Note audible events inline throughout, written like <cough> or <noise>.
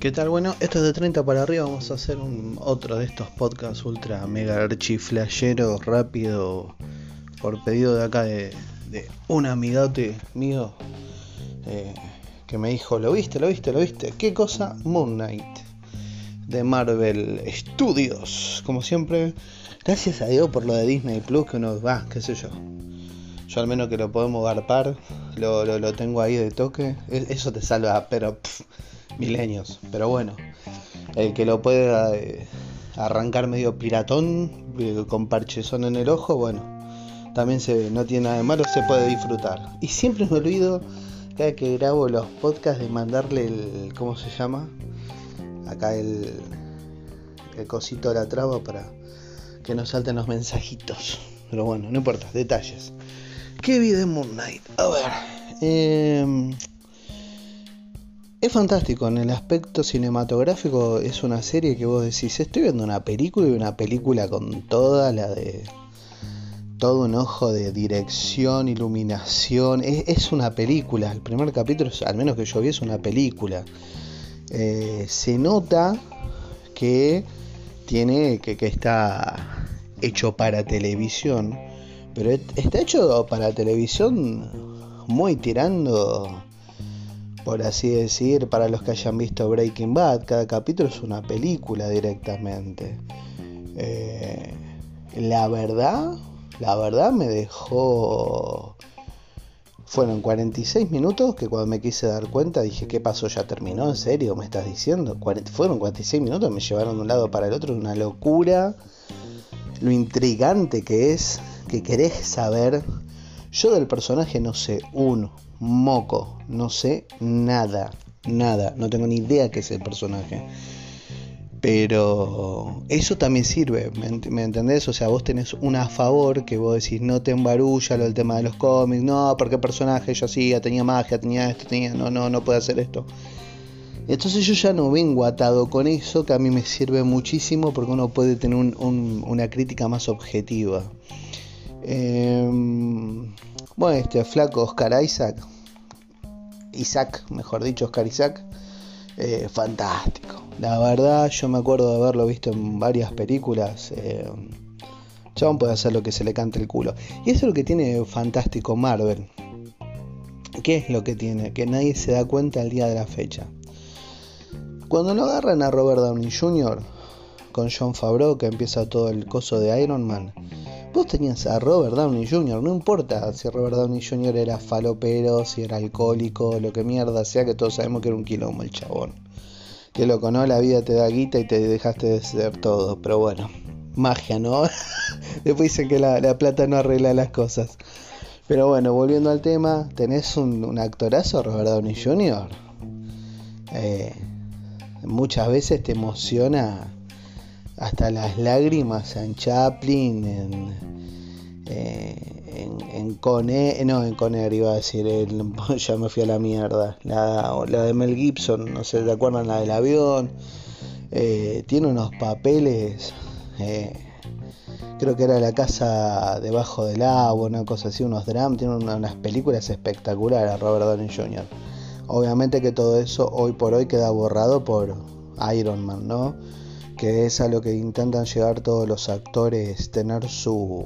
¿Qué tal? Bueno, esto es de 30 para arriba. Vamos a hacer un, otro de estos podcasts ultra mega archi rápido por pedido de acá de, un amigote mío eh, que me dijo: ¿Lo viste? ¿Lo viste? ¿Lo viste? ¿Qué cosa? Moon Knight de Marvel Studios. Como siempre, gracias a Dios por lo de Disney Plus, que uno va, qué sé yo. Yo al menos que lo podemos garpar, lo, lo, tengo ahí de toque. E, eso te salva, pero milenios. Pero bueno, el que lo pueda eh, arrancar medio piratón, eh, con parchezón en el ojo, bueno, también se, no tiene nada de malo, se puede disfrutar. Y siempre me olvido, cada que grabo los podcasts, de mandarle el, ¿cómo se llama? Acá el, el cosito de la traba para que no salten los mensajitos. Pero bueno, no importa, detalles. ¿Qué vi de Moon Knight? A ver. Eh, es fantástico, en el aspecto cinematográfico es una serie que vos decís, estoy viendo una película y una película con toda la de... Todo un ojo de dirección, iluminación. Es, una película. El primer capítulo, al menos que yo vi, es una película. Eh, se nota que tiene que, que está hecho para televisión. Pero está hecho para televisión muy tirando por así decir, para los que hayan visto Breaking Bad, cada capítulo es una película directamente. Eh, la verdad, la verdad me dejó... Fueron 46 minutos que cuando me quise dar cuenta dije, ¿qué pasó? ¿Ya terminó? ¿En serio? ¿Me estás diciendo? Fueron 46 minutos, me llevaron de un lado para el otro, una locura. Lo intrigante que es, que querés saber. Yo del personaje no sé uno, moco, no sé nada, nada, no tengo ni idea qué es el personaje. Pero eso también sirve, ¿me, entendés? O sea, vos tenés una a favor que vos decís, no te embarulla lo del tema de los cómics, no, porque el personaje yo hacía, tenía magia, tenía esto, tenía, no, no, no puede hacer esto. Entonces yo ya no vengo atado con eso, que a mí me sirve muchísimo porque uno puede tener una crítica más objetiva. Em, bueno, este flaco Oscar Isaac, Isaac, mejor dicho, Oscar Isaac, eh, fantástico. La verdad, yo me acuerdo de haberlo visto en varias películas. Eh, Chabón puede hacer lo que se le cante el culo. Y eso es lo que tiene fantástico Marvel. ¿Qué es lo que tiene? Que nadie se da cuenta el día de la fecha. Cuando lo agarran a Robert Downey Jr. con John Favreau, que empieza todo el coso de Iron Man, Vos tenías a Robert Downey Jr., no importa si Robert Downey Jr. era falopero, si era alcohólico, lo que mierda sea, que todos sabemos que era un quilombo el chabón. Que loco, ¿no? La vida te da guita y te dejaste de ser todo, pero bueno, magia, ¿no? <laughs> Después dicen que la, plata no arregla las cosas. Pero bueno, volviendo al tema, tenés un, actorazo, Robert Downey Jr. Eh, muchas veces te emociona hasta las lágrimas en Chaplin, en, eh, en, Conner, no, en Conner iba a decir, <laughs> ya me fui a la mierda, la, la de Mel Gibson, no sé, ¿te acuerdan la del avión? Eh, tiene unos papeles, eh, creo que era La casa debajo del agua, una cosa así, unos dramas, tiene unas películas espectaculares Robert Downey Jr. Obviamente que todo eso hoy por hoy queda borrado por Iron Man, ¿no? Que es a lo que intentan llegar todos los actores, tener su...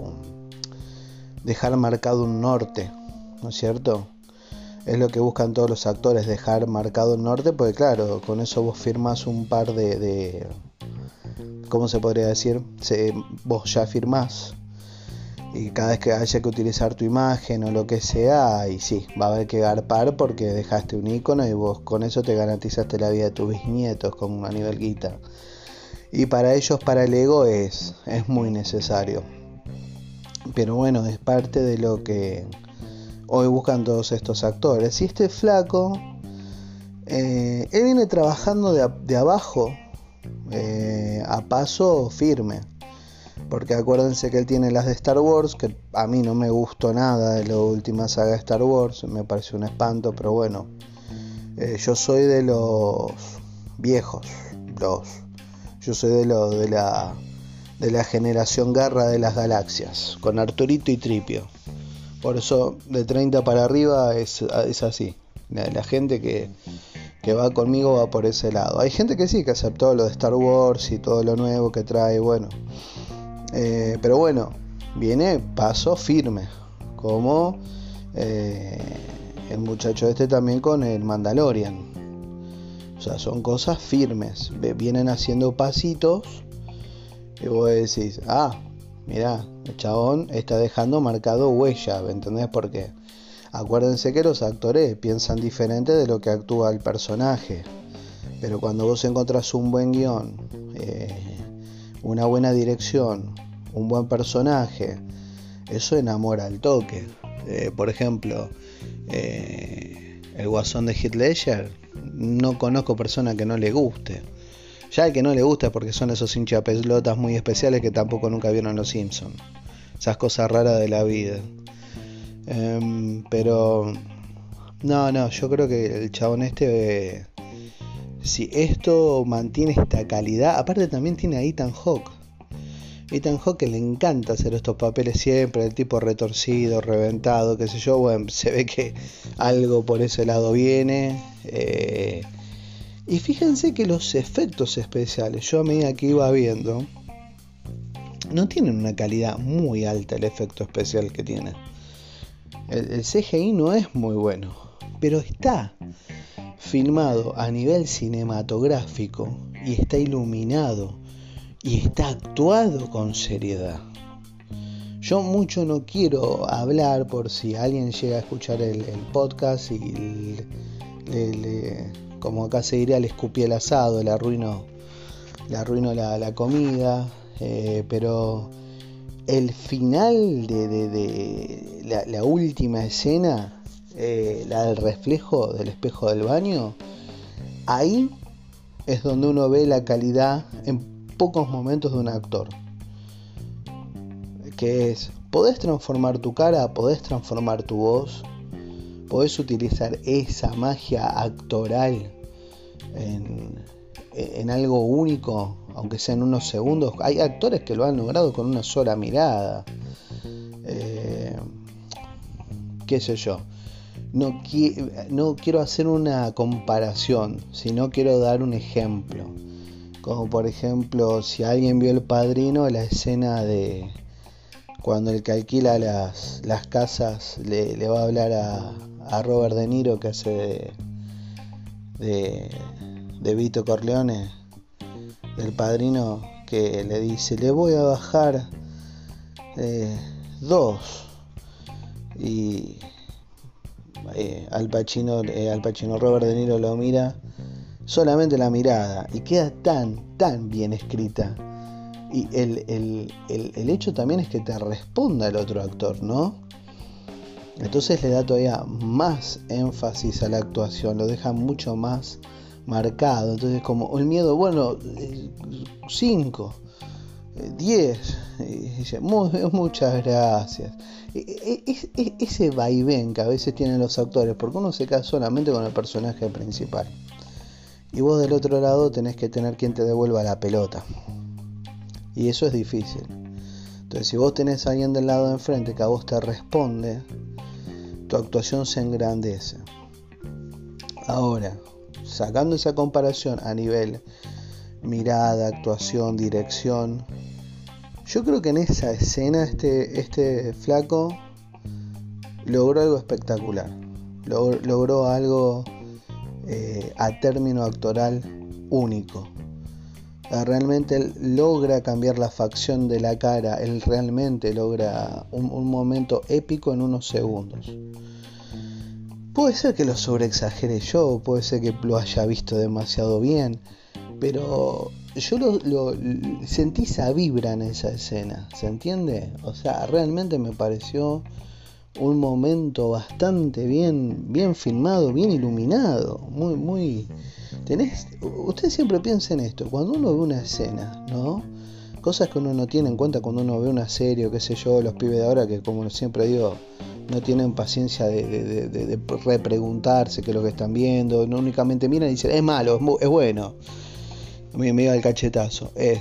dejar marcado un norte, ¿no es cierto? Es lo que buscan todos los actores, dejar marcado un norte, porque claro, con eso vos firmas un par de... de ¿Cómo se podría decir? Se, vos ya firmás y cada vez que haya que utilizar tu imagen o lo que sea, y sí, va a haber que garpar porque dejaste un icono y vos con eso te garantizaste la vida de tus bisnietos con a nivel guita y para ellos, para el ego, es, es muy necesario. Pero bueno, es parte de lo que hoy buscan todos estos actores. Y este flaco, eh, él viene trabajando de, abajo, eh, a paso firme. Porque acuérdense que él tiene las de Star Wars, que a mí no me gustó nada de la última saga de Star Wars, me pareció un espanto, pero bueno, eh, yo soy de los viejos, los yo soy de, lo, de, la, de la generación Guerra de las Galaxias, con Arturito y Tripio. Por eso de 30 para arriba es, es así. La, gente que, que va conmigo va por ese lado. Hay gente que sí, que aceptó lo de Star Wars y todo lo nuevo que trae, bueno. Eh, pero bueno, viene paso firme, como eh, el muchacho este también con el Mandalorian. O sea, son cosas firmes. Vienen haciendo pasitos y vos decís, ah, mira, el chabón está dejando marcado huella, ¿me entendés? Porque acuérdense que los actores piensan diferente de lo que actúa el personaje. Pero cuando vos encontrás un buen guion, eh, una buena dirección, un buen personaje, eso enamora al toque. Eh, por ejemplo, eh, el guasón de Ledger, no conozco persona que no le guste. Ya el que no le gusta porque son esos hinchapelotas muy especiales que tampoco nunca vieron los Simpsons. Esas cosas raras de la vida. Em, pero no, no, yo creo que el chabón este, si esto mantiene esta calidad, aparte también tiene a Ethan Hawke. Ethan Hawke le encanta hacer estos papeles siempre, el tipo retorcido, reventado, qué sé yo, bueno, se ve que algo por ese lado viene. Eh, y fíjense que los efectos especiales, yo a medida que iba viendo, no tienen una calidad muy alta el efecto especial que tiene. El, CGI no es muy bueno, pero está filmado a nivel cinematográfico y está iluminado y está actuado con seriedad. Yo mucho no quiero hablar por si alguien llega a escuchar el, podcast y le como acá se diría, le escupí el asado, le arruino la, comida, eh, pero el final de, la, última escena, eh, la del reflejo del espejo del baño, ahí es donde uno ve la calidad en pocos momentos de un actor. Que es, podés transformar tu cara, podés transformar tu voz, podés utilizar esa magia actoral en, algo único, aunque sea en unos segundos. Hay actores que lo han logrado con una sola mirada. Eh, ¿Qué sé yo? No, no quiero hacer una comparación, sino quiero dar un ejemplo. Como por ejemplo, si alguien vio El Padrino, la escena de cuando el que alquila las, las casas le, va a hablar a, a Robert De Niro, que hace de, de Vito Corleone, del padrino, que le dice, le voy a bajar eh, dos. Y eh, al, Pacino, eh, al Pacino Robert De Niro lo mira, solamente la mirada, y queda tan, tan bien escrita. Y el, el, el, el hecho también es que te responda el otro actor, ¿no? Entonces le da todavía más énfasis a la actuación, lo deja mucho más marcado. Entonces, como el miedo, bueno, 5, 10, <laughs> muchas gracias. E, e, e, ese vaivén que a veces tienen los actores, porque uno se queda solamente con el personaje principal. Y vos del otro lado tenés que tener quien te devuelva la pelota. Y eso es difícil. Entonces, si vos tenés a alguien del lado de enfrente que a vos te responde, tu actuación se engrandece. Ahora, sacando esa comparación a nivel mirada, actuación, dirección, yo creo que en esa escena este, este flaco logró algo espectacular. Logró, algo eh, a término actoral único. Realmente él logra cambiar la facción de la cara, él realmente logra un, un momento épico en unos segundos. Puede ser que lo sobreexagere yo, puede ser que lo haya visto demasiado bien, pero yo lo, sentí esa vibra en esa escena, ¿se entiende? O sea, realmente me pareció un momento bastante bien, bien filmado, bien iluminado, muy, muy. Tenés, usted siempre piensa en esto, cuando uno ve una escena, ¿no? Cosas que uno no tiene en cuenta cuando uno ve una serie o qué sé yo, los pibes de ahora que como siempre digo, no tienen paciencia de, repreguntarse qué es lo que están viendo, no únicamente miran y dicen, es malo, es, bueno. Me, me el cachetazo. Es,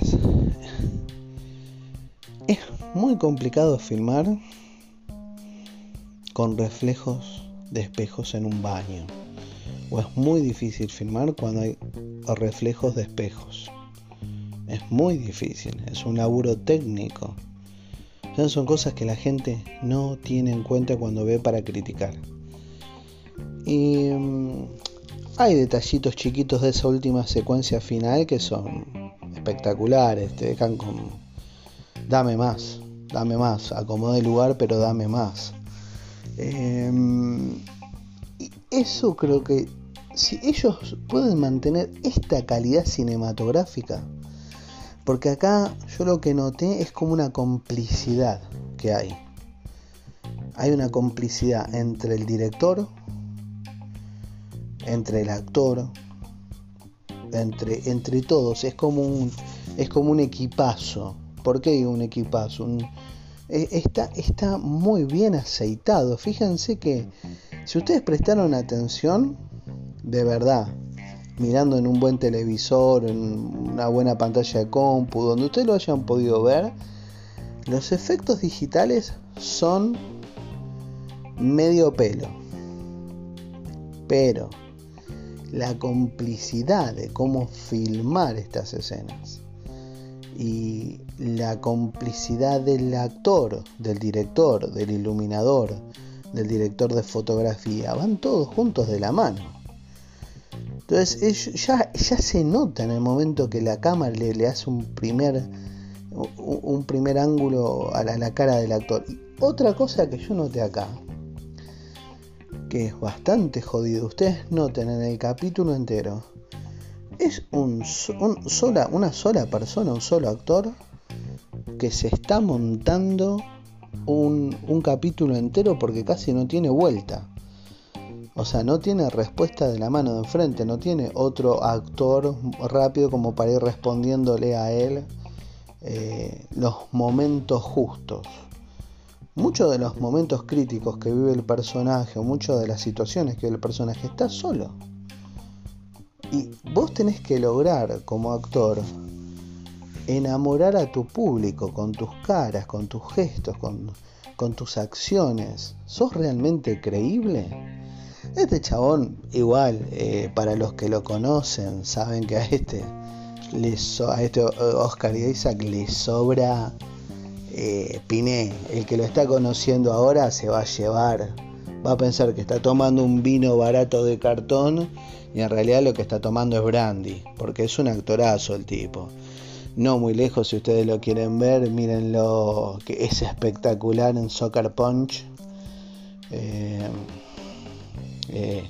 es muy complicado filmar con reflejos de espejos en un baño. o es muy difícil filmar cuando hay reflejos de espejos. Es muy difícil, es un laburo técnico. son cosas que la gente no tiene en cuenta cuando ve para criticar. Y mm, hay detallitos chiquitos de esa última secuencia final que son espectaculares, te dejan con... Dame más, dame más, acomode el lugar, pero dame más. Em, y eso creo que si ellos pueden mantener esta calidad cinematográfica, porque acá yo lo que noté es como una complicidad que hay. Hay una complicidad entre el director, entre el actor, entre, entre todos. Es como un, es como un equipazo. ¿Por qué un equipazo? E, está, está muy bien aceitado. Fíjense que si ustedes prestaron atención, de verdad, mirando en un buen televisor, en una buena pantalla de compu, donde ustedes lo hayan podido ver, los efectos digitales son medio pelo. Pero la complicidad de cómo filmar estas escenas y la complicidad del actor, del director, del iluminador, del director de fotografía, van todos juntos de la mano. Entonces ya, se nota en el momento que la cámara le, hace un primer, un primer ángulo a la, cara del actor. otra cosa que yo noté acá, que es bastante jodido, ustedes noten en el capítulo entero, es un, una sola persona, un solo actor, que se está montando un, un capítulo entero porque casi no tiene vuelta. O sea, no tiene respuesta de la mano de enfrente, no tiene otro actor rápido como para ir respondiéndole a él eh, los momentos justos. Muchos de los momentos críticos que vive el personaje o muchas de las situaciones que vive el personaje está solo. Y vos tenés que lograr como actor enamorar a tu público con tus caras, con tus gestos, con, tus acciones. ¿Sos realmente creíble? Este chabón, igual, eh, para los que lo conocen, saben que a este, a este Oscar Isaac le sobra eh, Piné. El que lo está conociendo ahora se va a llevar, va a pensar que está tomando un vino barato de cartón y en realidad lo que está tomando es brandy, porque es un actorazo el tipo. No muy lejos, si ustedes lo quieren ver, mírenlo, que es espectacular en Soccer Punch. Eh, eh,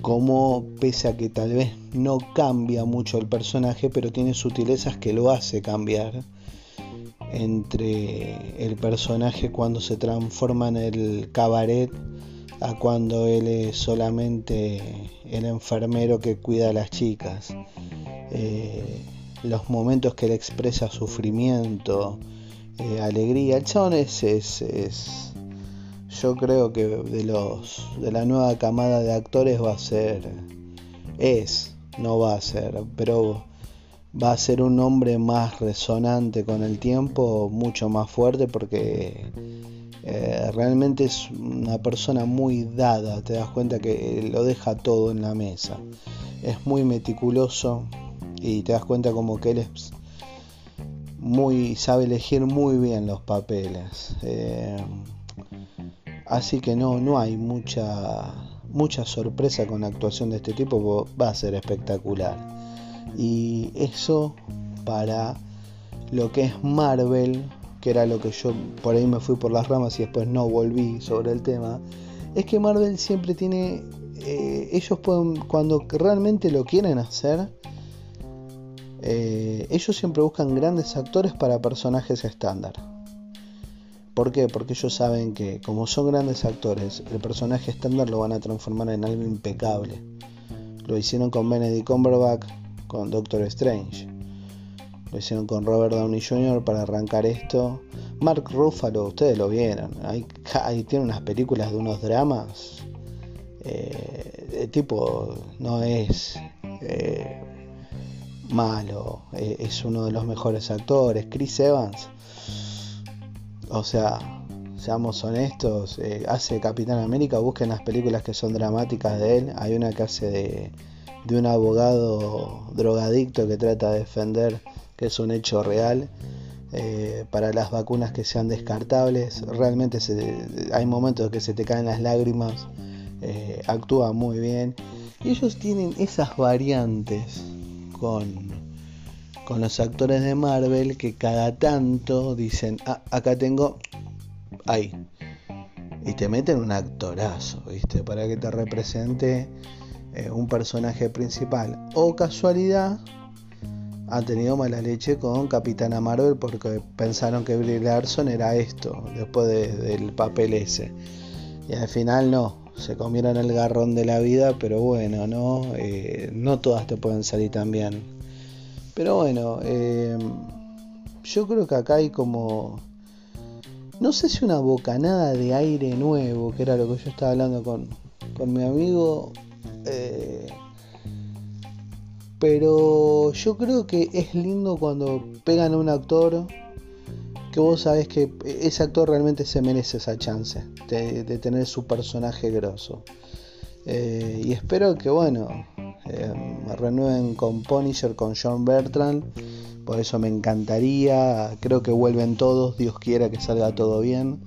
como pese a que tal vez no cambia mucho el personaje, pero tiene sutilezas que lo hace cambiar entre el personaje cuando se transforma en el cabaret a cuando él es solamente el enfermero que cuida a las chicas. Eh, los momentos que él expresa sufrimiento, eh, alegría. El chabón es, es yo creo que de los de la nueva camada de actores va a ser es no va a ser pero va a ser un hombre más resonante con el tiempo mucho más fuerte porque eh, realmente es una persona muy dada. Te das cuenta que lo deja todo en la mesa. Es muy meticuloso y te das cuenta como que él es muy sabe elegir muy bien los papeles. Eh, Así que no, no hay mucha, mucha sorpresa con la actuación de este tipo, va a ser espectacular. Y eso para lo que es Marvel, que era lo que yo por ahí me fui por las ramas y después no volví sobre el tema, es que Marvel siempre tiene, eh, ellos pueden, cuando realmente lo quieren hacer, eh, ellos siempre buscan grandes actores para personajes estándar. ¿Por qué? Porque ellos saben que como son grandes actores, el personaje estándar lo van a transformar en algo impecable. Lo hicieron con Benedict Cumberbatch, con Doctor Strange. Lo hicieron con Robert Downey Jr. para arrancar esto. Mark Ruffalo, ustedes lo vieron. Ahí, <laughs> tiene unas películas de unos dramas. Eh, tipo, no es eh, malo. Eh, es uno de los mejores actores. Chris Evans o sea, seamos honestos, eh, hace Capitán América, busquen las películas que son dramáticas de él. Hay una que hace de, de un abogado drogadicto que trata de defender que es un hecho real. Eh, para las vacunas que sean descartables, realmente hay momentos que se te caen las lágrimas, eh, actúa muy bien. Y ellos tienen esas variantes con, con los actores de Marvel que cada tanto dicen, ah, acá tengo ahí. Y te meten un actorazo, ¿viste? Para que te represente eh, un personaje principal. O casualidad, han tenido mala leche con Capitana Marvel porque pensaron que Brie Larson era esto, después del papel ese. Y al final no, se comieron el garrón de la vida, pero bueno, no, eh, no todas te pueden salir tan bien. Pero bueno, eh, yo creo que acá hay como no sé si una bocanada de aire nuevo, que era lo que yo estaba hablando con, mi amigo. Eh, pero yo creo que es lindo cuando pegan a un actor que vos sabés que ese actor realmente se merece esa chance de, tener su personaje grosso. Eh, y espero que, bueno, eh, renueven con Punisher, con John Bertrand. Por eso me encantaría, creo que vuelven todos, Dios quiera que salga todo bien,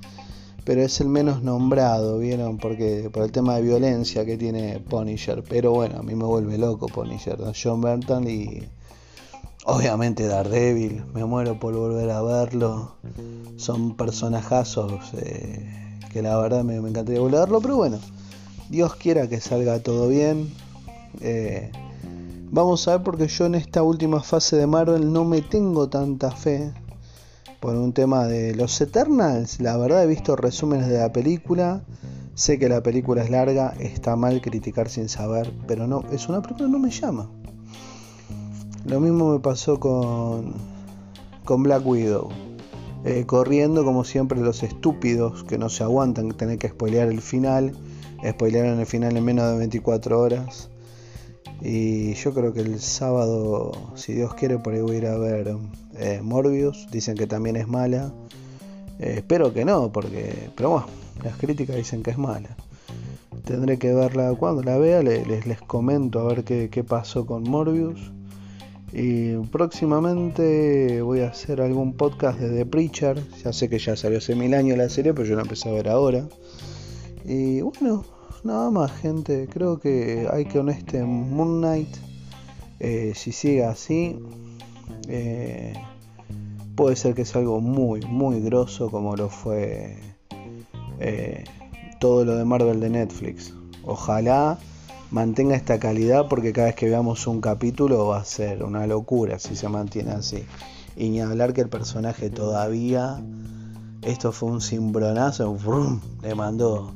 pero es el menos nombrado, ¿vieron? Porque por el tema de violencia que tiene Punisher, pero bueno, a mí me vuelve loco Punisher, John Burton y obviamente Daredevil, me muero por volver a verlo, son personajazos eh, que la verdad me, encantaría volver a verlo, pero bueno, Dios quiera que salga todo bien. Eh, Vamos a ver porque yo en esta última fase de Marvel no me tengo tanta fe por un tema de los Eternals. La verdad he visto resúmenes de la película. Sé que la película es larga, está mal criticar sin saber, pero no, es una película no me llama. Lo mismo me pasó con, con Black Widow. Eh, corriendo como siempre los estúpidos que no se aguantan tener que spoilear el final. Spoilearon el final en menos de 24 horas. Y yo creo que el sábado, si Dios quiere, por ahí voy a ir a ver Morbius. Dicen que también es mala. Eh, espero que no, porque. Pero bueno, las críticas dicen que es mala. Tendré que verla cuando la vea. Les, les, comento a ver qué, qué, pasó con Morbius. Y próximamente voy a hacer algún podcast de The Preacher. Ya sé que ya salió hace mil años la serie, pero yo la empecé a ver ahora. Y bueno, nada más, gente. Creo que hay que honeste Moon Knight. Eh, si sigue así, eh, puede ser que sea algo muy, muy grosso como lo fue eh, todo lo de Marvel de Netflix. Ojalá mantenga esta calidad porque cada vez que veamos un capítulo va a ser una locura si se mantiene así. Y ni hablar que el personaje todavía, esto fue un cimbronazo, le mandó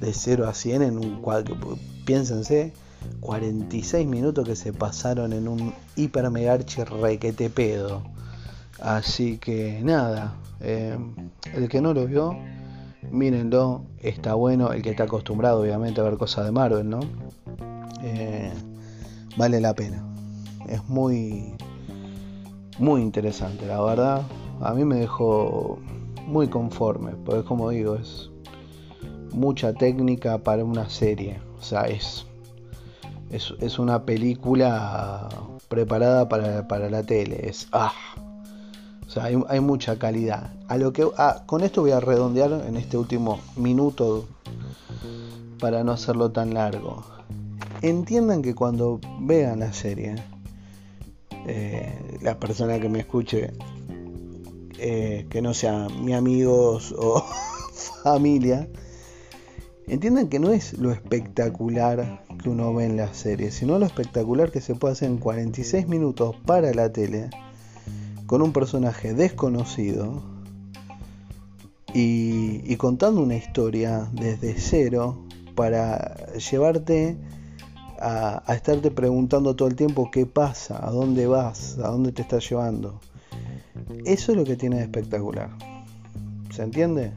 de 0 a 100 en un cuadro. Piénsense, 46 minutos que se pasaron en un hiper mega requete pedo. Así que nada, eh, el que no lo vio, mírenlo, está bueno. El que está acostumbrado, obviamente, a ver cosas de Marvel, ¿no? Eh, vale la pena. Es muy, muy interesante, la verdad. A mí me dejó muy conforme, porque como digo, es mucha técnica para una serie. O sea, es, es, una película preparada para, la tele. Es, ah, o sea, hay, mucha calidad. A lo que, ah, con esto voy a redondear en este último minuto para no hacerlo tan largo. Entiendan que cuando vean la serie, eh, la persona que me escuche, eh, que no sea mi amigos o <laughs> familia, Entiendan que no es lo espectacular que uno ve en la serie, sino lo espectacular que se puede hacer en 46 minutos para la tele con un personaje desconocido y, contando una historia desde cero para llevarte a, a, estarte preguntando todo el tiempo qué pasa, a dónde vas, a dónde te estás llevando. Eso es lo que tiene de espectacular. ¿Se entiende?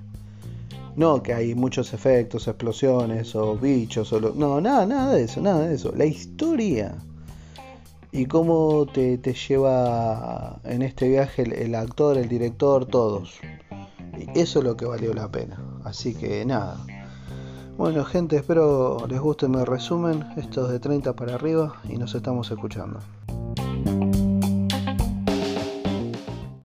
No que hay muchos efectos, explosiones o bichos o No, nada, nada de eso, nada de eso. La historia y cómo te, lleva en este viaje el, actor, el director, todos. eso es lo que valió la pena. Así que nada. Bueno gente, espero les guste mi resumen, estos de 30 para arriba y nos estamos escuchando.